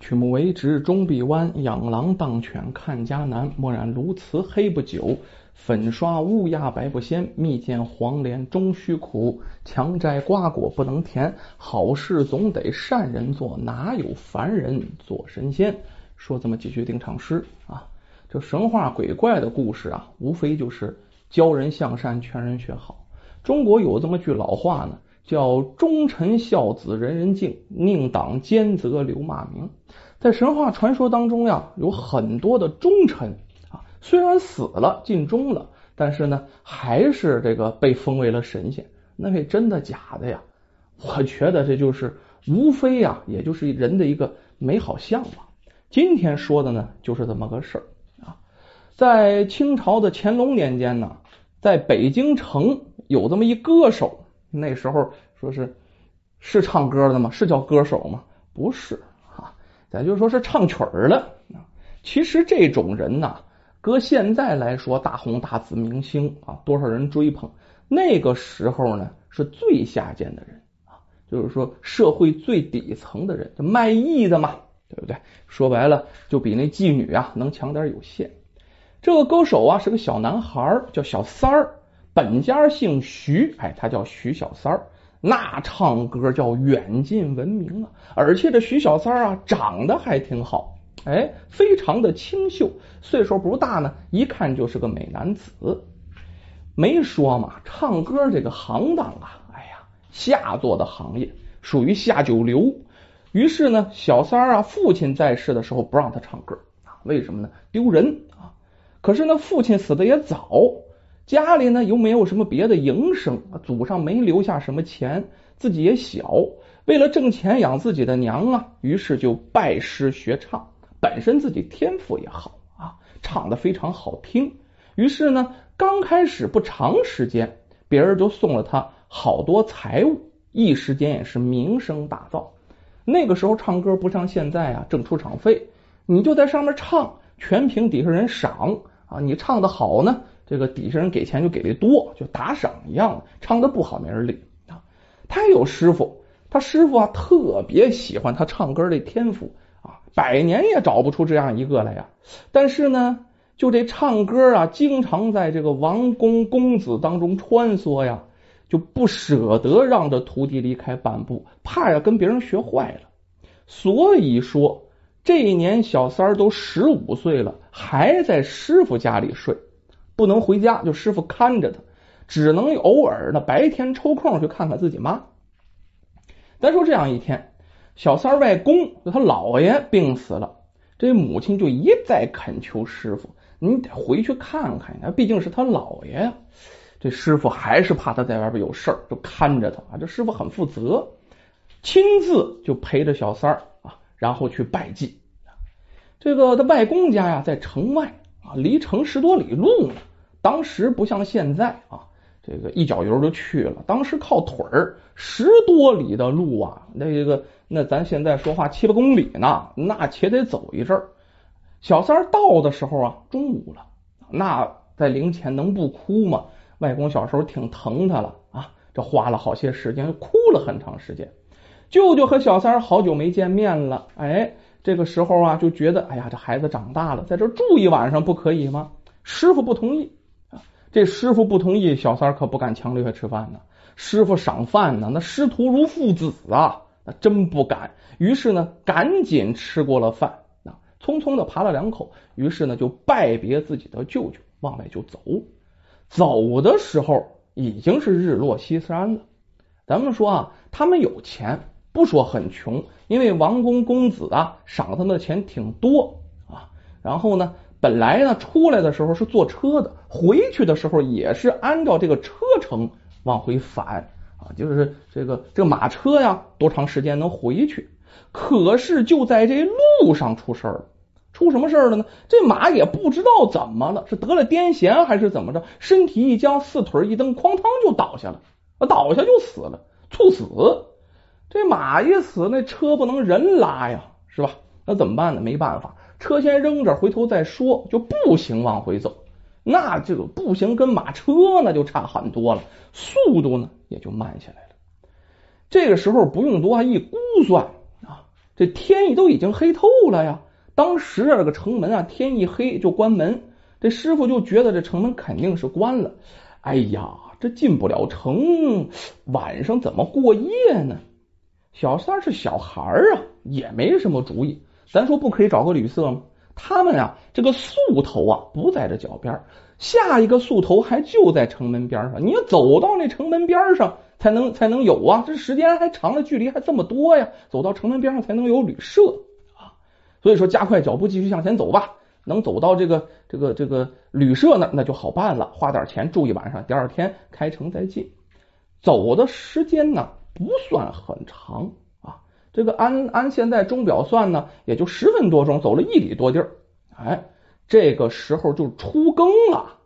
曲目为直终必弯，养狼当犬看家难。墨染鸬鹚黑不久，粉刷乌鸦白不鲜。蜜饯黄连终须苦，强摘瓜果不能甜。好事总得善人做，哪有凡人做神仙？说这么几句定场诗啊，这神话鬼怪的故事啊，无非就是教人向善，劝人学好。中国有这么句老话呢。叫忠臣孝子人人敬，宁党奸则留骂名。在神话传说当中呀，有很多的忠臣啊，虽然死了尽忠了，但是呢，还是这个被封为了神仙。那位真的假的呀？我觉得这就是无非呀，也就是人的一个美好向往。今天说的呢，就是这么个事儿啊。在清朝的乾隆年间呢，在北京城有这么一歌手。那时候说是是唱歌的吗？是叫歌手吗？不是啊，咱就说是唱曲儿的。其实这种人呐，搁现在来说，大红大紫明星啊，多少人追捧。那个时候呢，是最下贱的人啊，就是说社会最底层的人，就卖艺的嘛，对不对？说白了，就比那妓女啊能强点有限。这个歌手啊是个小男孩，叫小三儿。本家姓徐，哎，他叫徐小三儿，那唱歌叫远近闻名啊！而且这徐小三儿啊，长得还挺好，哎，非常的清秀，岁数不大呢，一看就是个美男子。没说嘛，唱歌这个行当啊，哎呀，下作的行业，属于下九流。于是呢，小三儿啊，父亲在世的时候不让他唱歌啊，为什么呢？丢人啊！可是呢，父亲死的也早。家里呢又没有什么别的营生，祖上没留下什么钱，自己也小，为了挣钱养自己的娘啊，于是就拜师学唱。本身自己天赋也好啊，唱的非常好听。于是呢，刚开始不长时间，别人就送了他好多财物，一时间也是名声大噪。那个时候唱歌不像现在啊，挣出场费，你就在上面唱，全凭底下人赏啊。你唱的好呢。这个底下人给钱就给的多，就打赏一样的唱的不好没人理啊。他有师傅，他师傅啊特别喜欢他唱歌的天赋啊，百年也找不出这样一个来呀。但是呢，就这唱歌啊，经常在这个王公公子当中穿梭呀，就不舍得让这徒弟离开半步，怕呀跟别人学坏了。所以说，这一年小三儿都十五岁了，还在师傅家里睡。不能回家，就师傅看着他，只能偶尔呢白天抽空去看看自己妈。再说这样一天，小三外公他姥爷病死了，这母亲就一再恳求师傅：“你得回去看看呀，毕竟是他姥爷呀。”这师傅还是怕他在外边有事儿，就看着他啊。这师傅很负责，亲自就陪着小三啊，然后去拜祭。这个他外公家呀，在城外啊，离城十多里路呢。当时不像现在啊，这个一脚油就去了。当时靠腿儿十多里的路啊，那个那咱现在说话七八公里呢，那且得走一阵儿。小三儿到的时候啊，中午了，那在灵前能不哭吗？外公小时候挺疼他了啊，这花了好些时间，哭了很长时间。舅舅和小三儿好久没见面了，哎，这个时候啊，就觉得哎呀，这孩子长大了，在这住一晚上不可以吗？师傅不同意。这师傅不同意，小三可不敢强留下吃饭呢。师傅赏饭呢，那师徒如父子啊，那真不敢。于是呢，赶紧吃过了饭，啊，匆匆的扒了两口，于是呢，就拜别自己的舅舅，往外就走。走的时候已经是日落西山了。咱们说啊，他们有钱，不说很穷，因为王公公子啊，赏他们的钱挺多啊。然后呢？本来呢，出来的时候是坐车的，回去的时候也是按照这个车程往回返啊，就是这个这个马车呀，多长时间能回去？可是就在这路上出事儿了，出什么事儿了呢？这马也不知道怎么了，是得了癫痫还是怎么着？身体一僵，四腿一蹬，哐当就倒下了，倒下就死了，猝死。这马一死，那车不能人拉呀，是吧？那怎么办呢？没办法。车先扔这，回头再说，就步行往回走。那这个步行跟马车那就差很多了，速度呢也就慢下来了。这个时候不用多一估算啊，这天都已经黑透了呀。当时这个城门啊，天一黑就关门。这师傅就觉得这城门肯定是关了。哎呀，这进不了城，晚上怎么过夜呢？小三是小孩啊，也没什么主意。咱说不可以找个旅社吗？他们啊，这个宿头啊不在这脚边，下一个宿头还就在城门边上。你要走到那城门边上才能才能有啊，这时间还长了，距离还这么多呀，走到城门边上才能有旅社啊。所以说，加快脚步，继续向前走吧。能走到这个这个这个旅社那那就好办了，花点钱住一晚上，第二天开城再进。走的时间呢不算很长。这个按按现在钟表算呢，也就十分多钟，走了一里多地儿。哎，这个时候就出更了。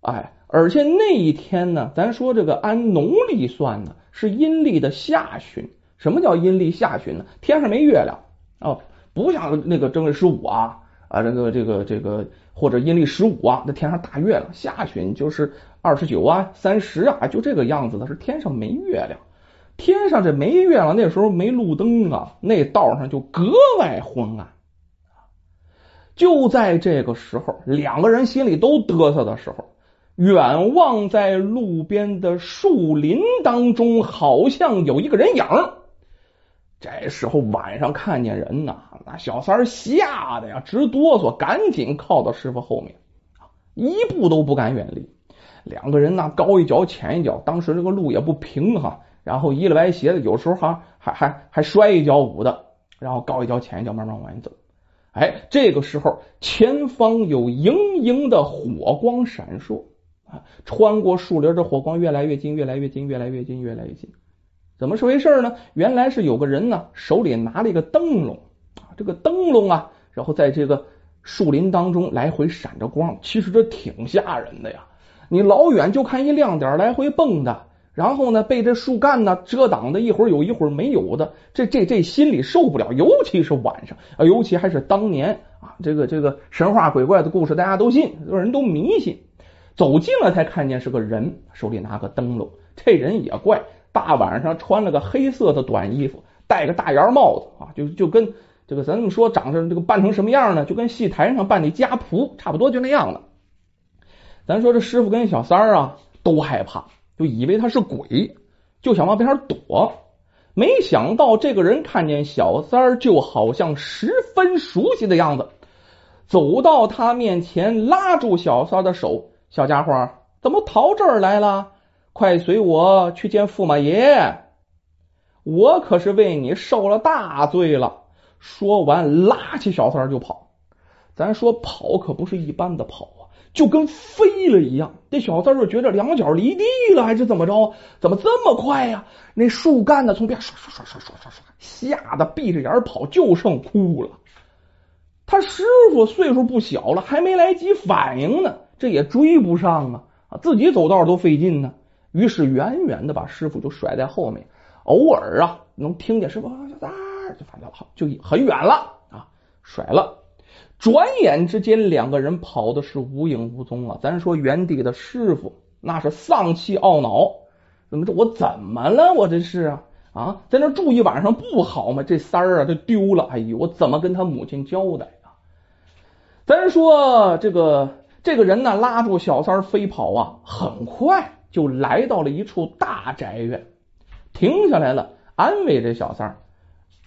哎，而且那一天呢，咱说这个按农历算呢，是阴历的下旬。什么叫阴历下旬呢？天上没月亮哦，不像那个正月十五啊啊，这个这个这个或者阴历十五啊，那天上大月亮。下旬就是二十九啊、三十啊，就这个样子的，是天上没月亮。天上这没月亮，那时候没路灯啊，那道上就格外昏暗。就在这个时候，两个人心里都嘚瑟的时候，远望在路边的树林当中，好像有一个人影。这时候晚上看见人呐，那小三吓得呀直哆嗦，赶紧靠到师傅后面，一步都不敢远离。两个人呢，高一脚浅一脚，当时这个路也不平哈。然后一了歪斜的，有时候还还还还摔一跤舞的，然后高一脚浅一脚慢慢往前走。哎，这个时候前方有莹莹的火光闪烁啊，穿过树林，这火光越来越近，越来越近，越来越近，越来越近。怎么是回事呢？原来是有个人呢，手里拿了一个灯笼啊，这个灯笼啊，然后在这个树林当中来回闪着光。其实这挺吓人的呀，你老远就看一亮点来回蹦的。然后呢，被这树干呢遮挡的，一会儿有一会儿没有的，这这这心里受不了。尤其是晚上啊，尤其还是当年啊，这个这个神话鬼怪的故事，大家都信，人都迷信。走近了才看见是个人，手里拿个灯笼。这人也怪，大晚上穿了个黑色的短衣服，戴个大檐帽子啊，就就跟这个咱这么说，长成这个扮成什么样呢？就跟戏台上扮的家仆差不多，就那样了。咱说这师傅跟小三儿啊都害怕。就以为他是鬼，就想往边上躲。没想到这个人看见小三儿，就好像十分熟悉的样子，走到他面前，拉住小三儿的手：“小家伙，怎么逃这儿来了？快随我去见驸马爷！我可是为你受了大罪了。”说完，拉起小三儿就跑。咱说跑可不是一般的跑。就跟飞了一样，这小三就觉得两脚离地了，还是怎么着？怎么这么快呀？那树干呢？从边刷刷刷刷刷刷刷，吓得闭着眼跑，就剩哭了。他师傅岁数不小了，还没来及反应呢，这也追不上啊！啊，自己走道都费劲呢。于是远远的把师傅就甩在后面，偶尔啊能听见师傅小三就反正好，就很远了啊，甩了。转眼之间，两个人跑的是无影无踪啊。咱说原地的师傅那是丧气懊恼，怎么着？我怎么了？我这是啊啊，在那住一晚上不好吗？这三儿啊，这丢了。哎呦，我怎么跟他母亲交代啊？咱说这个这个人呢，拉住小三儿飞跑啊，很快就来到了一处大宅院，停下来了，安慰这小三儿：“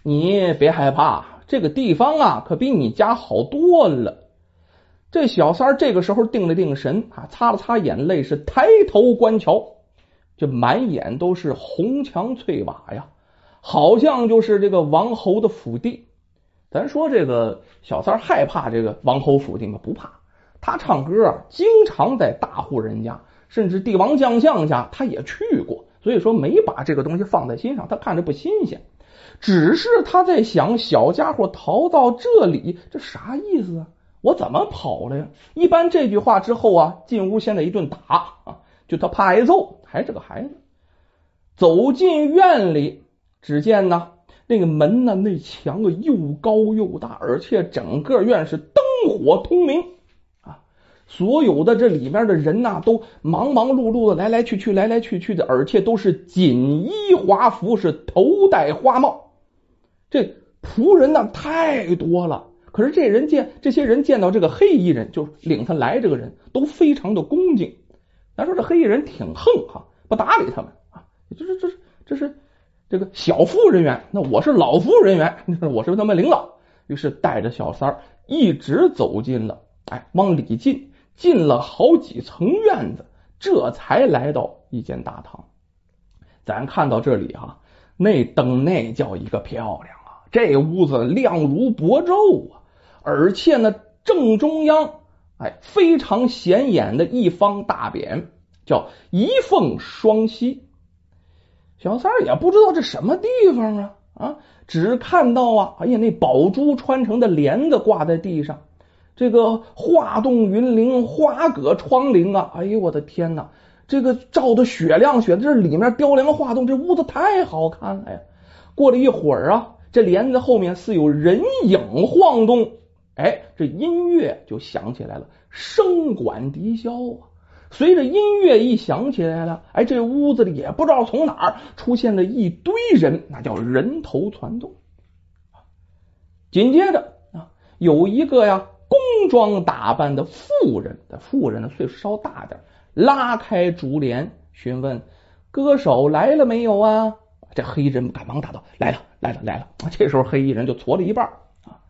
你别害怕。”这个地方啊，可比你家好多了。这小三儿这个时候定了定神啊，擦了擦眼泪，是抬头观瞧，这满眼都是红墙翠瓦呀，好像就是这个王侯的府邸。咱说这个小三儿害怕这个王侯府邸吗？不怕，他唱歌啊，经常在大户人家，甚至帝王将相家，他也去过，所以说没把这个东西放在心上，他看着不新鲜。只是他在想，小家伙逃到这里，这啥意思啊？我怎么跑了呀？一般这句话之后啊，进屋先得一顿打啊，就他怕挨揍，还是个孩子。走进院里，只见呢，那个门呢，那墙啊又高又大，而且整个院是灯火通明啊。所有的这里面的人呐，都忙忙碌碌的来来去去，来来去去的，而且都是锦衣华服，是头戴花帽。这仆人呢太多了。可是这人见这些人见到这个黑衣人，就领他来这个人都非常的恭敬。咱说这黑衣人挺横哈，不搭理他们啊。这是这是这是这个小服务人员，那我是老服务人员，我是他们领导。于是带着小三儿一直走进了，哎，往里进，进了好几层院子，这才来到一间大堂。咱看到这里哈，那灯那叫一个漂亮！这屋子亮如薄昼啊，而且呢，正中央哎非常显眼的一方大匾，叫一凤双栖。小三儿也不知道这什么地方啊啊，只看到啊，哎呀，那宝珠穿成的帘子挂在地上，这个画栋云林，花葛窗棂啊！哎呦，我的天哪！这个照的雪亮雪，这里面雕梁画栋，这屋子太好看了呀！过了一会儿啊，这帘子后面似有人影晃动，哎，这音乐就响起来了，声管笛箫啊。随着音乐一响起来了，哎，这屋子里也不知道从哪儿出现了一堆人，那叫人头攒动。紧接着啊，有一个呀工装打扮的妇人，的妇人呢岁数稍大点。拉开竹帘，询问歌手来了没有啊？这黑衣人赶忙答道：“来了，来了，来了。”这时候黑衣人就搓了一半啊，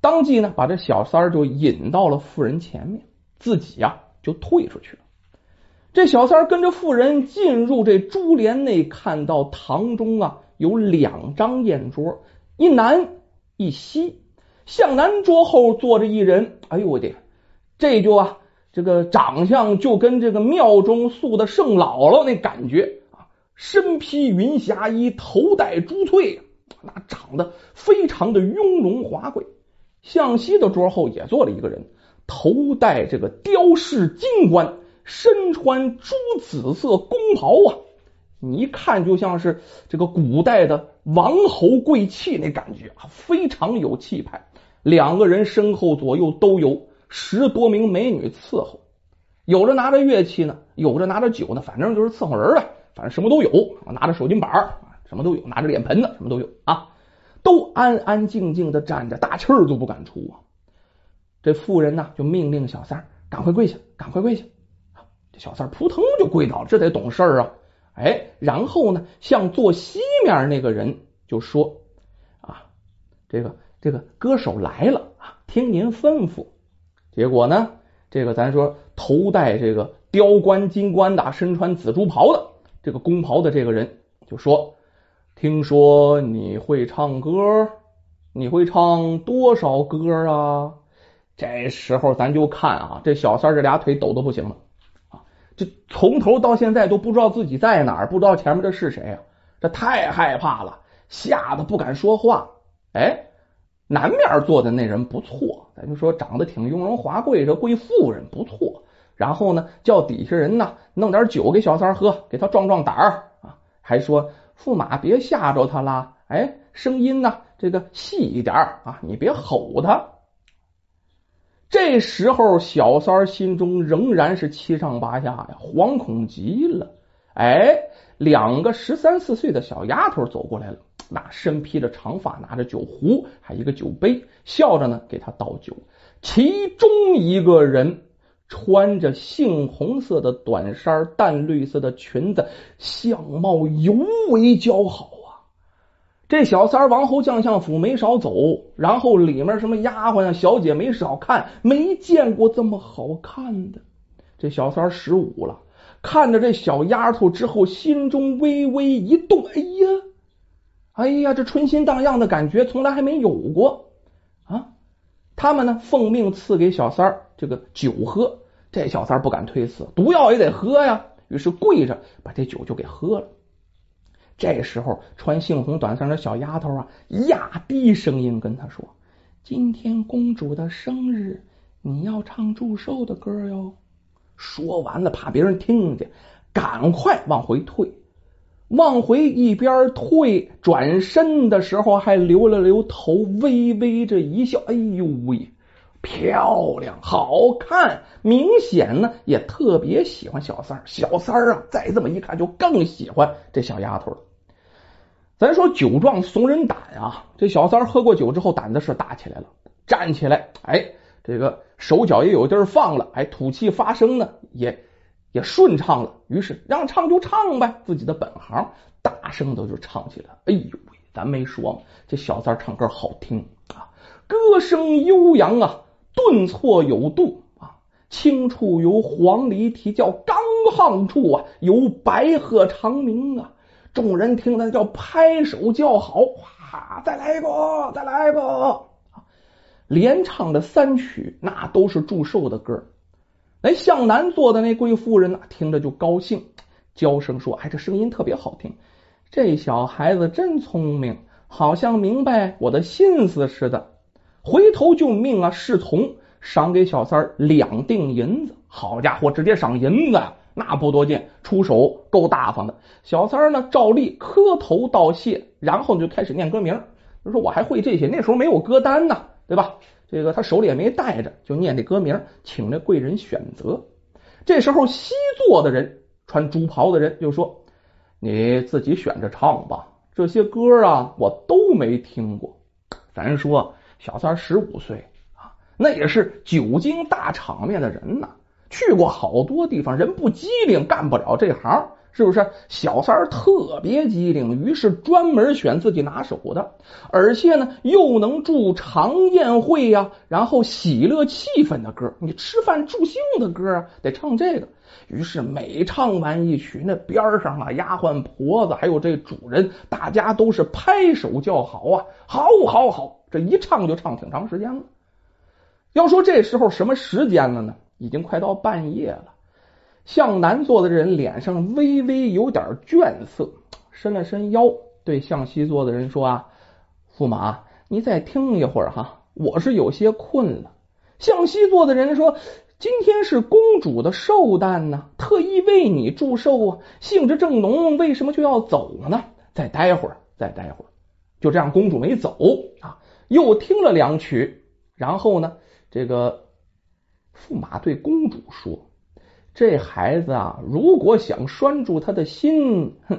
当即呢把这小三儿就引到了妇人前面，自己呀就退出去了。这小三儿跟着妇人进入这珠帘内，看到堂中啊有两张宴桌，一南一西，向南桌后坐着一人。哎呦我的，这就啊。这个长相就跟这个庙中塑的圣姥姥那感觉，身披云霞衣，头戴珠翠，那长得非常的雍容华贵。向西的桌后也坐了一个人，头戴这个雕饰金冠，身穿朱紫色宫袍啊，你一看就像是这个古代的王侯贵戚那感觉啊，非常有气派。两个人身后左右都有。十多名美女伺候，有的拿着乐器呢，有的拿着酒呢，反正就是伺候人呗，反正什么都有。拿着手巾板什么都有；拿着脸盆子，什么都有啊。都安安静静的站着，大气儿都不敢出啊。这妇人呢，就命令小三赶快跪下，赶快跪下。这小三扑腾就跪倒了，这得懂事啊。哎，然后呢，向坐西面那个人就说：“啊，这个这个歌手来了啊，听您吩咐。”结果呢？这个咱说头戴这个雕冠金冠的，身穿紫珠袍的这个宫袍的这个人就说：“听说你会唱歌，你会唱多少歌啊？”这时候咱就看啊，这小三这俩腿抖的不行了啊！这从头到现在都不知道自己在哪儿，不知道前面这是谁啊！这太害怕了，吓得不敢说话。哎。南面坐的那人不错，咱就说长得挺雍容华贵，这贵妇人不错。然后呢，叫底下人呢弄点酒给小三喝，给他壮壮胆儿啊。还说驸马别吓着他啦，哎，声音呢这个细一点啊，你别吼他。这时候小三心中仍然是七上八下呀，惶恐极了。哎，两个十三四岁的小丫头走过来了。那身披着长发，拿着酒壶，还一个酒杯，笑着呢给他倒酒。其中一个人穿着杏红色的短衫，淡绿色的裙子，相貌尤为姣好啊。这小三王侯将相府没少走，然后里面什么丫鬟啊、小姐没少看，没见过这么好看的。这小三十五了，看着这小丫头之后，心中微微一动，哎呀！哎呀，这春心荡漾的感觉从来还没有过！他们呢，奉命赐给小三儿这个酒喝，这小三儿不敢推辞，毒药也得喝呀。于是跪着把这酒就给喝了。这时候，穿杏红短衫的小丫头啊，压低声音跟他说：“今天公主的生日，你要唱祝寿的歌哟。”说完了，怕别人听见，赶快往回退。往回一边退，转身的时候还留了留头，微微这一笑。哎呦喂，漂亮，好看，明显呢也特别喜欢小三儿。小三儿啊，再这么一看，就更喜欢这小丫头了。咱说酒壮怂人胆啊，这小三喝过酒之后胆子是大起来了，站起来，哎，这个手脚也有地儿放了，哎，吐气发声呢也也顺畅了。于是让唱就唱呗，自己的本行，大声的就唱起来。哎呦喂，咱没说这小三唱歌好听啊，歌声悠扬啊，顿挫有度啊，轻处有黄鹂啼叫，刚夯处啊有白鹤长鸣啊。众人听了叫拍手叫好，哇！再来一个，再来一个！连唱的三曲，那都是祝寿的歌。哎向南坐的那贵妇人呢，听着就高兴，娇声说：“哎，这声音特别好听，这小孩子真聪明，好像明白我的心思似的。”回头就命啊侍从赏给小三两锭银子。好家伙，直接赏银子！那不多见，出手够大方的。小三儿呢，照例磕头道谢，然后就开始念歌名。就说我还会这些，那时候没有歌单呢，对吧？这个他手里也没带着，就念这歌名，请这贵人选择。这时候西座的人，穿朱袍的人就说：“你自己选着唱吧，这些歌啊，我都没听过。”咱说小三十五岁啊，那也是久经大场面的人呐。去过好多地方，人不机灵干不了这行，是不是？小三儿特别机灵，于是专门选自己拿手的，而且呢又能助长宴会呀，然后喜乐气氛的歌，你吃饭助兴的歌啊，得唱这个。于是每唱完一曲，那边上啊丫鬟婆子还有这主人，大家都是拍手叫好啊，好，好，好！这一唱就唱挺长时间了。要说这时候什么时间了呢？已经快到半夜了，向南坐的人脸上微微有点倦色，伸了伸腰，对向西坐的人说：“啊，驸马，你再听一会儿哈，我是有些困了。”向西坐的人说：“今天是公主的寿诞呢，特意为你祝寿啊，兴致正浓，为什么就要走呢？再待会儿，再待会儿。”就这样，公主没走啊，又听了两曲，然后呢，这个。驸马对公主说：“这孩子啊，如果想拴住他的心，哼，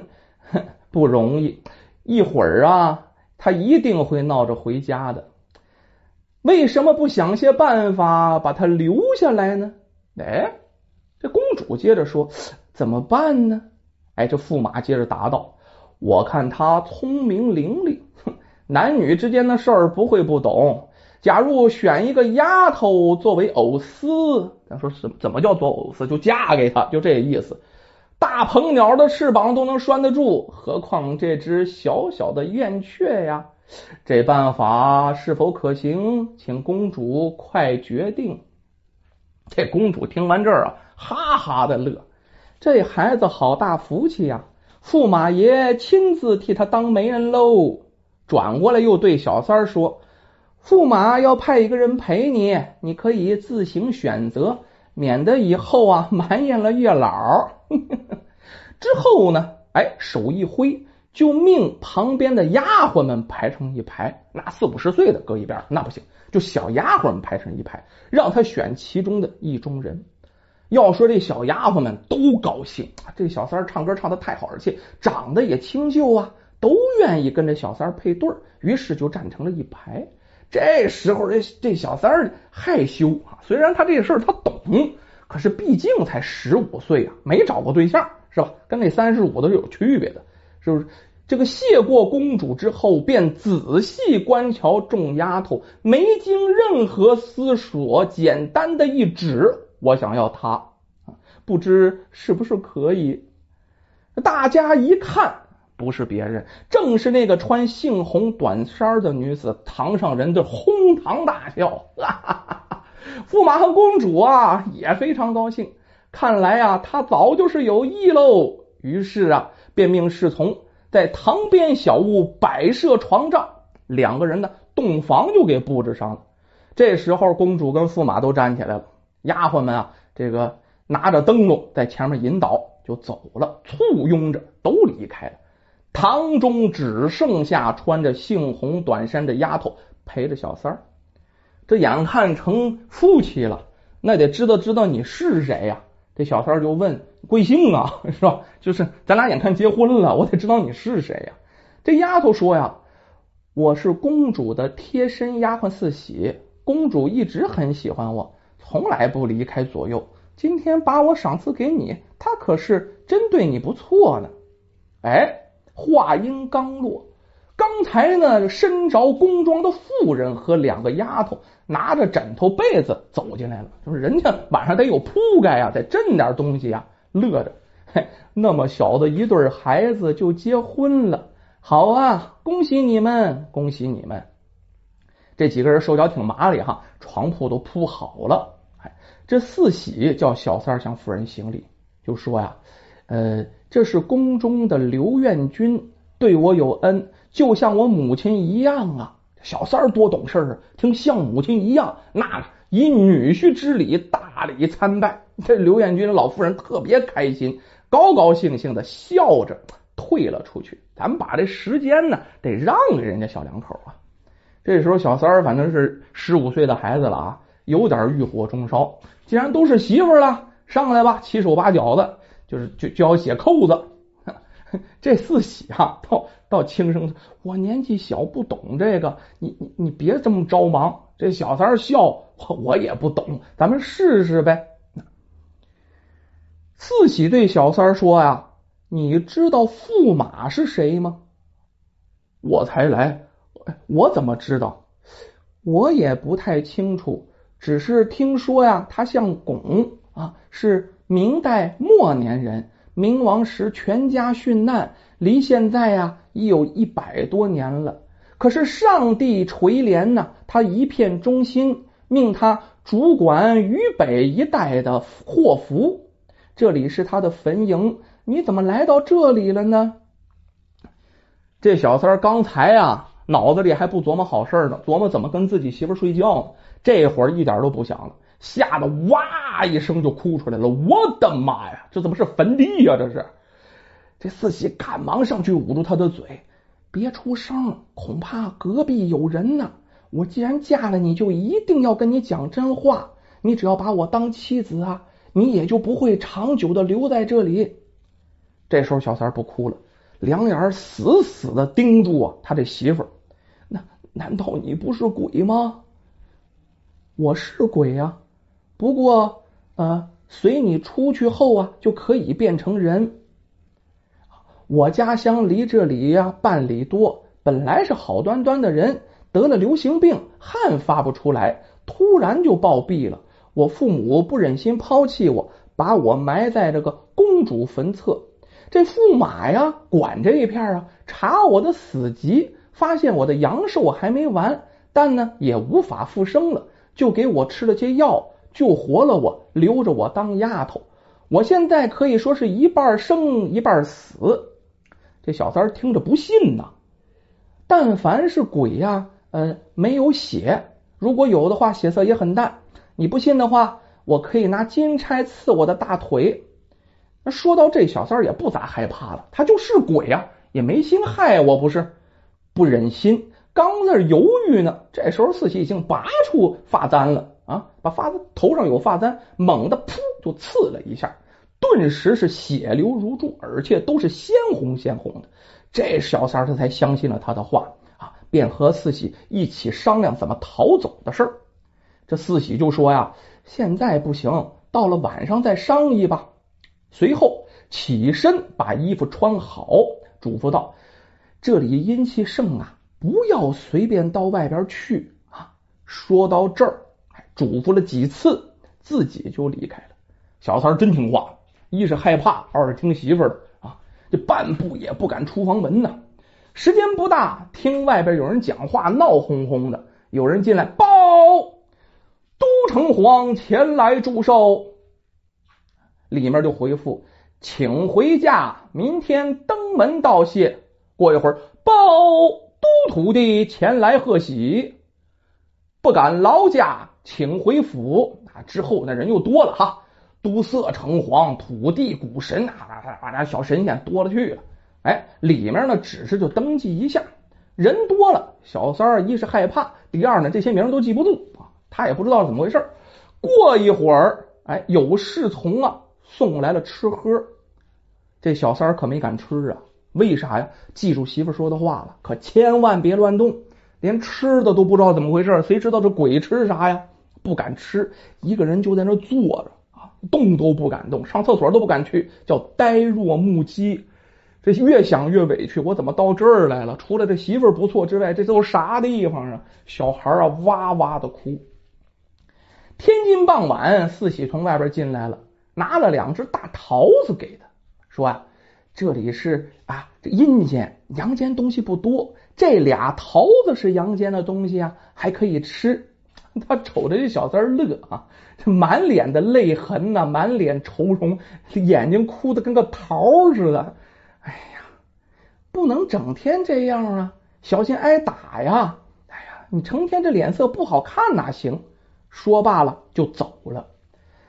不容易。一会儿啊，他一定会闹着回家的。为什么不想些办法把他留下来呢？”哎，这公主接着说：“怎么办呢？”哎，这驸马接着答道：“我看他聪明伶俐，哼，男女之间的事儿不会不懂。”假如选一个丫头作为藕丝，咱说什怎么叫做藕丝？就嫁给他，就这意思。大鹏鸟的翅膀都能拴得住，何况这只小小的燕雀呀？这办法是否可行？请公主快决定。这公主听完这儿啊，哈哈的乐。这孩子好大福气呀！驸马爷亲自替他当媒人喽。转过来又对小三儿说。驸马要派一个人陪你，你可以自行选择，免得以后啊埋怨了月老。之后呢，哎，手一挥，就命旁边的丫鬟们排成一排，那四五十岁的搁一边，那不行，就小丫鬟们排成一排，让他选其中的意中人。要说这小丫鬟们都高兴，这小三唱歌唱的太好，而且长得也清秀啊，都愿意跟这小三配对于是就站成了一排。这时候，这这小三儿害羞啊。虽然他这事儿他懂，可是毕竟才十五岁啊，没找过对象，是吧？跟那三十五的是有区别的，是不是？这个谢过公主之后，便仔细观瞧众丫头，没经任何思索，简单的一指，我想要她，不知是不是可以？大家一看。不是别人，正是那个穿杏红短衫的女子。堂上人就哄堂大笑。驸马和公主啊也非常高兴，看来啊他早就是有意喽。于是啊便命侍从在堂边小屋摆设床帐，两个人呢洞房就给布置上了。这时候公主跟驸马都站起来了，丫鬟们啊这个拿着灯笼在前面引导就走了，簇拥着都离开了。堂中只剩下穿着杏红短衫的丫头陪着小三儿，这眼看成夫妻了，那得知道知道你是谁呀？这小三儿就问贵姓啊，是吧？就是咱俩眼看结婚了，我得知道你是谁呀？这丫头说呀：“我是公主的贴身丫鬟四喜，公主一直很喜欢我，从来不离开左右。今天把我赏赐给你，她可是真对你不错呢。”哎，话音刚落，刚才呢身着工装的妇人和两个丫头拿着枕头被子走进来了，就是人家晚上得有铺盖呀，得镇点东西啊，乐着。嘿，那么小的一对孩子就结婚了，好啊，恭喜你们，恭喜你们！这几个人手脚挺麻利哈，床铺都铺好了。哎，这四喜叫小三向夫人行礼，就说呀，呃，这是宫中的刘彦君对我有恩，就像我母亲一样啊。小三儿多懂事啊，听像母亲一样，那以女婿之礼大礼参拜。这刘彦君老夫人特别开心。高高兴兴的笑着退了出去。咱们把这时间呢，得让给人家小两口啊。这时候小三儿反正是十五岁的孩子了啊，有点欲火中烧。既然都是媳妇了，上来吧，七手八脚的，就是就就要写扣子。这四喜啊，到到轻声我年纪小，不懂这个，你你你别这么着忙。这小三儿笑，我我也不懂，咱们试试呗。四喜对小三儿说呀：“你知道驸马是谁吗？”我才来，我怎么知道？我也不太清楚，只是听说呀，他姓巩啊，是明代末年人，明亡时全家殉难，离现在呀已有一百多年了。可是上帝垂怜呐，他一片忠心，命他主管渝北一带的祸福。这里是他的坟茔，你怎么来到这里了呢？这小三儿刚才啊，脑子里还不琢磨好事呢，琢磨怎么跟自己媳妇睡觉呢。这会儿一点都不想了，吓得哇一声就哭出来了。我的妈呀，这怎么是坟地呀？这是！这四喜赶忙上去捂住他的嘴，别出声，恐怕隔壁有人呢。我既然嫁了你，就一定要跟你讲真话。你只要把我当妻子啊。你也就不会长久的留在这里。这时候小三不哭了，两眼死死的盯住啊他这媳妇儿。那难道你不是鬼吗？我是鬼呀，不过呃，随你出去后啊，就可以变成人。我家乡离这里呀半里多，本来是好端端的人，得了流行病，汗发不出来，突然就暴毙了。我父母不忍心抛弃我，把我埋在这个公主坟侧。这驸马呀，管这一片啊，查我的死籍，发现我的阳寿还没完，但呢也无法复生了，就给我吃了些药，救活了我，留着我当丫头。我现在可以说是一半生一半死。这小三听着不信呐，但凡是鬼呀，呃，没有血，如果有的话，血色也很淡。你不信的话，我可以拿金钗刺我的大腿。那说到这，小三儿也不咋害怕了，他就是鬼呀，也没心害我，不是不忍心。刚在犹豫呢，这时候四喜已经拔出发簪了啊，把发簪头上有发簪，猛的噗就刺了一下，顿时是血流如注，而且都是鲜红鲜红的。这小三他才相信了他的话啊，便和四喜一起商量怎么逃走的事儿。这四喜就说呀：“现在不行，到了晚上再商议吧。”随后起身把衣服穿好，嘱咐道：“这里阴气盛啊，不要随便到外边去啊。”说到这儿，嘱咐了几次，自己就离开了。小三真听话，一是害怕，二是听媳妇的啊，这半步也不敢出房门呢。时间不大，听外边有人讲话，闹哄哄的，有人进来报。都城隍前来祝寿，里面就回复，请回家，明天登门道谢。过一会儿，报都土地前来贺喜，不敢劳驾，请回府。啊，之后那人又多了哈，都色城隍、土地古神啊，那那那小神仙多了去了。哎，里面呢只是就登记一下，人多了，小三儿一是害怕，第二呢这些名都记不住啊。他也不知道怎么回事。过一会儿，哎，有侍从啊送来了吃喝。这小三儿可没敢吃啊，为啥呀？记住媳妇说的话了，可千万别乱动，连吃的都不知道怎么回事，谁知道这鬼吃啥呀？不敢吃，一个人就在那坐着啊，动都不敢动，上厕所都不敢去，叫呆若木鸡。这越想越委屈，我怎么到这儿来了？除了这媳妇不错之外，这都是啥地方啊？小孩啊，哇哇的哭。天津傍晚，四喜从外边进来了，拿了两只大桃子给他，说啊，这里是啊，这阴间阳间东西不多，这俩桃子是阳间的东西啊，还可以吃。他瞅着这小三乐啊，这满脸的泪痕呐，满脸愁容，眼睛哭的跟个桃似的。哎呀，不能整天这样啊，小心挨打呀！哎呀，你成天这脸色不好看哪行？说罢了就走了。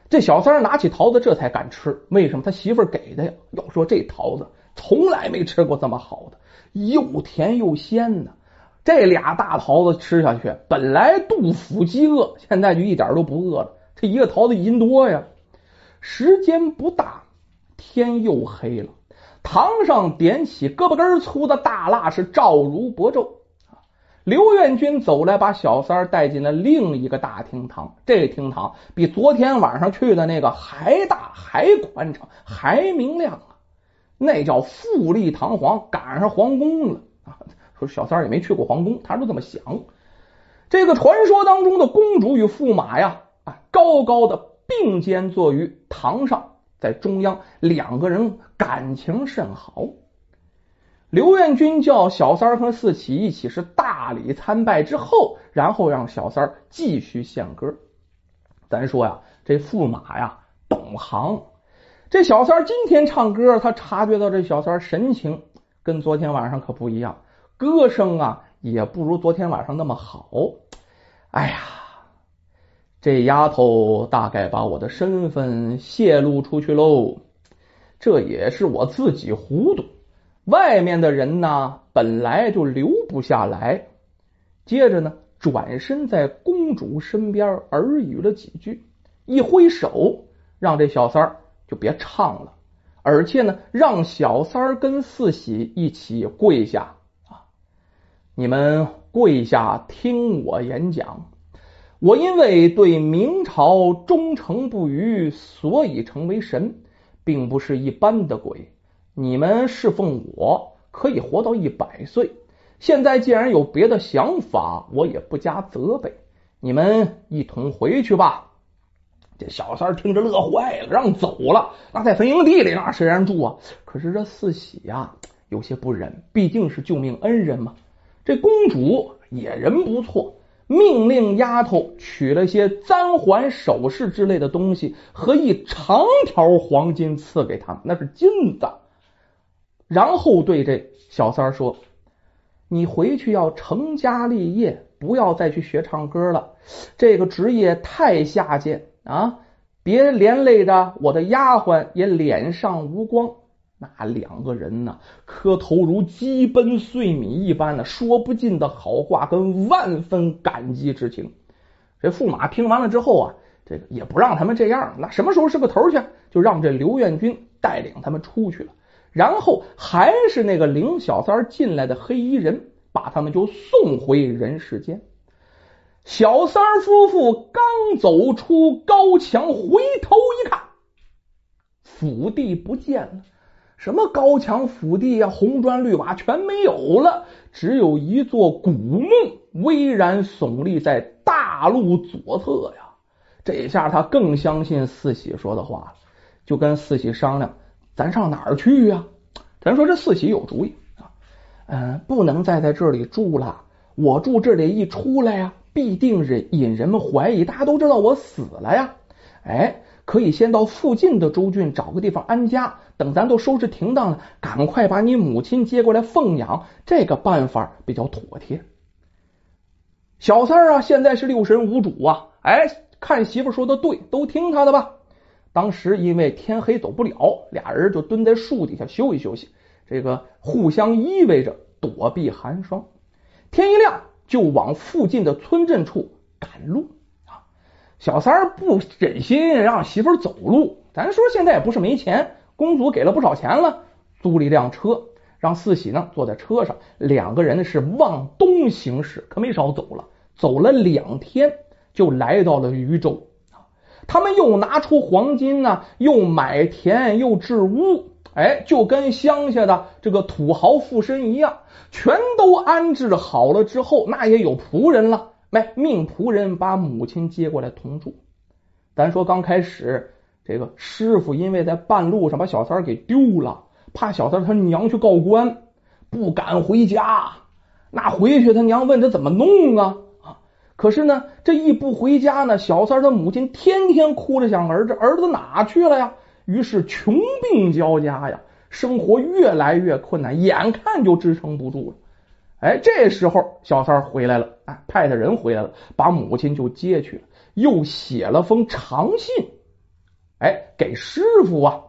这小三拿起桃子，这才敢吃。为什么？他媳妇给的呀。要说这桃子，从来没吃过这么好的，又甜又鲜呢。这俩大桃子吃下去，本来肚腹饥饿，现在就一点都不饿了。这一个桃子一斤多呀。时间不大，天又黑了。堂上点起胳膊根粗的大蜡，是照如薄昼。刘元军走来，把小三带进了另一个大厅堂。这厅堂比昨天晚上去的那个还大、还宽敞、还明亮啊！那叫富丽堂皇，赶上皇宫了啊！说小三儿也没去过皇宫，他就这么想。这个传说当中的公主与驸马呀，啊，高高的并肩坐于堂上，在中央，两个人感情甚好。刘元军叫小三儿和四喜一起是大礼参拜之后，然后让小三儿继续献歌。咱说呀，这驸马呀懂行。这小三儿今天唱歌，他察觉到这小三儿神情跟昨天晚上可不一样，歌声啊也不如昨天晚上那么好。哎呀，这丫头大概把我的身份泄露出去喽，这也是我自己糊涂。外面的人呢，本来就留不下来。接着呢，转身在公主身边耳语了几句，一挥手让这小三儿就别唱了，而且呢，让小三儿跟四喜一起跪下！你们跪下听我演讲。我因为对明朝忠诚不渝，所以成为神，并不是一般的鬼。你们侍奉我可以活到一百岁，现在既然有别的想法，我也不加责备。你们一同回去吧。这小三听着乐坏了，让走了。那在坟营地里，那谁让住啊？可是这四喜呀，有些不忍，毕竟是救命恩人嘛。这公主也人不错，命令丫头取了些簪环、首饰之类的东西和一长条黄金赐给他们，那是金子。然后对这小三说：“你回去要成家立业，不要再去学唱歌了。这个职业太下贱啊！别连累着我的丫鬟也脸上无光。”那两个人呢，磕头如鸡奔碎米一般的说不尽的好话，跟万分感激之情。这驸马听完了之后啊，这个也不让他们这样，那什么时候是个头去？就让这刘元军带领他们出去了。然后还是那个领小三进来的黑衣人，把他们就送回人世间。小三夫妇刚走出高墙，回头一看，府地不见了，什么高墙府地呀，红砖绿瓦全没有了，只有一座古墓巍然耸立在大路左侧呀。这下他更相信四喜说的话了，就跟四喜商量。咱上哪儿去呀？咱说这四喜有主意啊，嗯，不能再在这里住了。我住这里一出来呀，必定是引人们怀疑，大家都知道我死了呀。哎，可以先到附近的州郡找个地方安家，等咱都收拾停当了，赶快把你母亲接过来奉养。这个办法比较妥帖。小三儿啊，现在是六神无主啊。哎，看媳妇说的对，都听他的吧。当时因为天黑走不了，俩人就蹲在树底下休息休息，这个互相依偎着躲避寒霜。天一亮就往附近的村镇处赶路！小三儿不忍心让媳妇儿走路，咱说现在也不是没钱，公主给了不少钱了，租了一辆车，让四喜呢坐在车上，两个人是往东行驶，可没少走了，走了两天就来到了渝州。他们又拿出黄金呢，又买田，又置屋，哎，就跟乡下的这个土豪富绅一样，全都安置好了之后，那也有仆人了，来命仆人把母亲接过来同住。咱说刚开始，这个师傅因为在半路上把小三给丢了，怕小三他娘去告官，不敢回家。那回去他娘问他怎么弄啊？可是呢，这一不回家呢，小三他母亲天天哭着想儿子，儿子哪去了呀？于是穷病交加呀，生活越来越困难，眼看就支撑不住了。哎，这时候小三回来了，派的人回来了，把母亲就接去了，又写了封长信，哎，给师傅啊，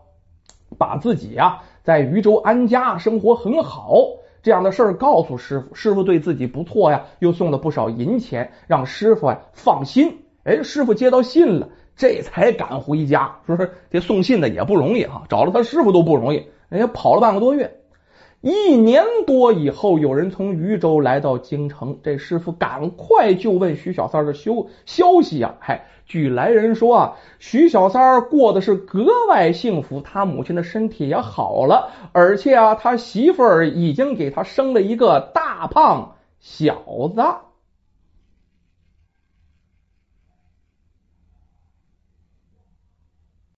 把自己呀在渝州安家，生活很好。这样的事儿告诉师傅，师傅对自己不错呀，又送了不少银钱，让师傅啊放心。哎，师傅接到信了，这才敢回家。说是这送信的也不容易哈，找了他师傅都不容易，人家跑了半个多月。一年多以后，有人从渝州来到京城，这师傅赶快就问徐小三的消消息啊！嗨，据来人说啊，徐小三过的是格外幸福，他母亲的身体也好了，而且啊，他媳妇儿已经给他生了一个大胖小子。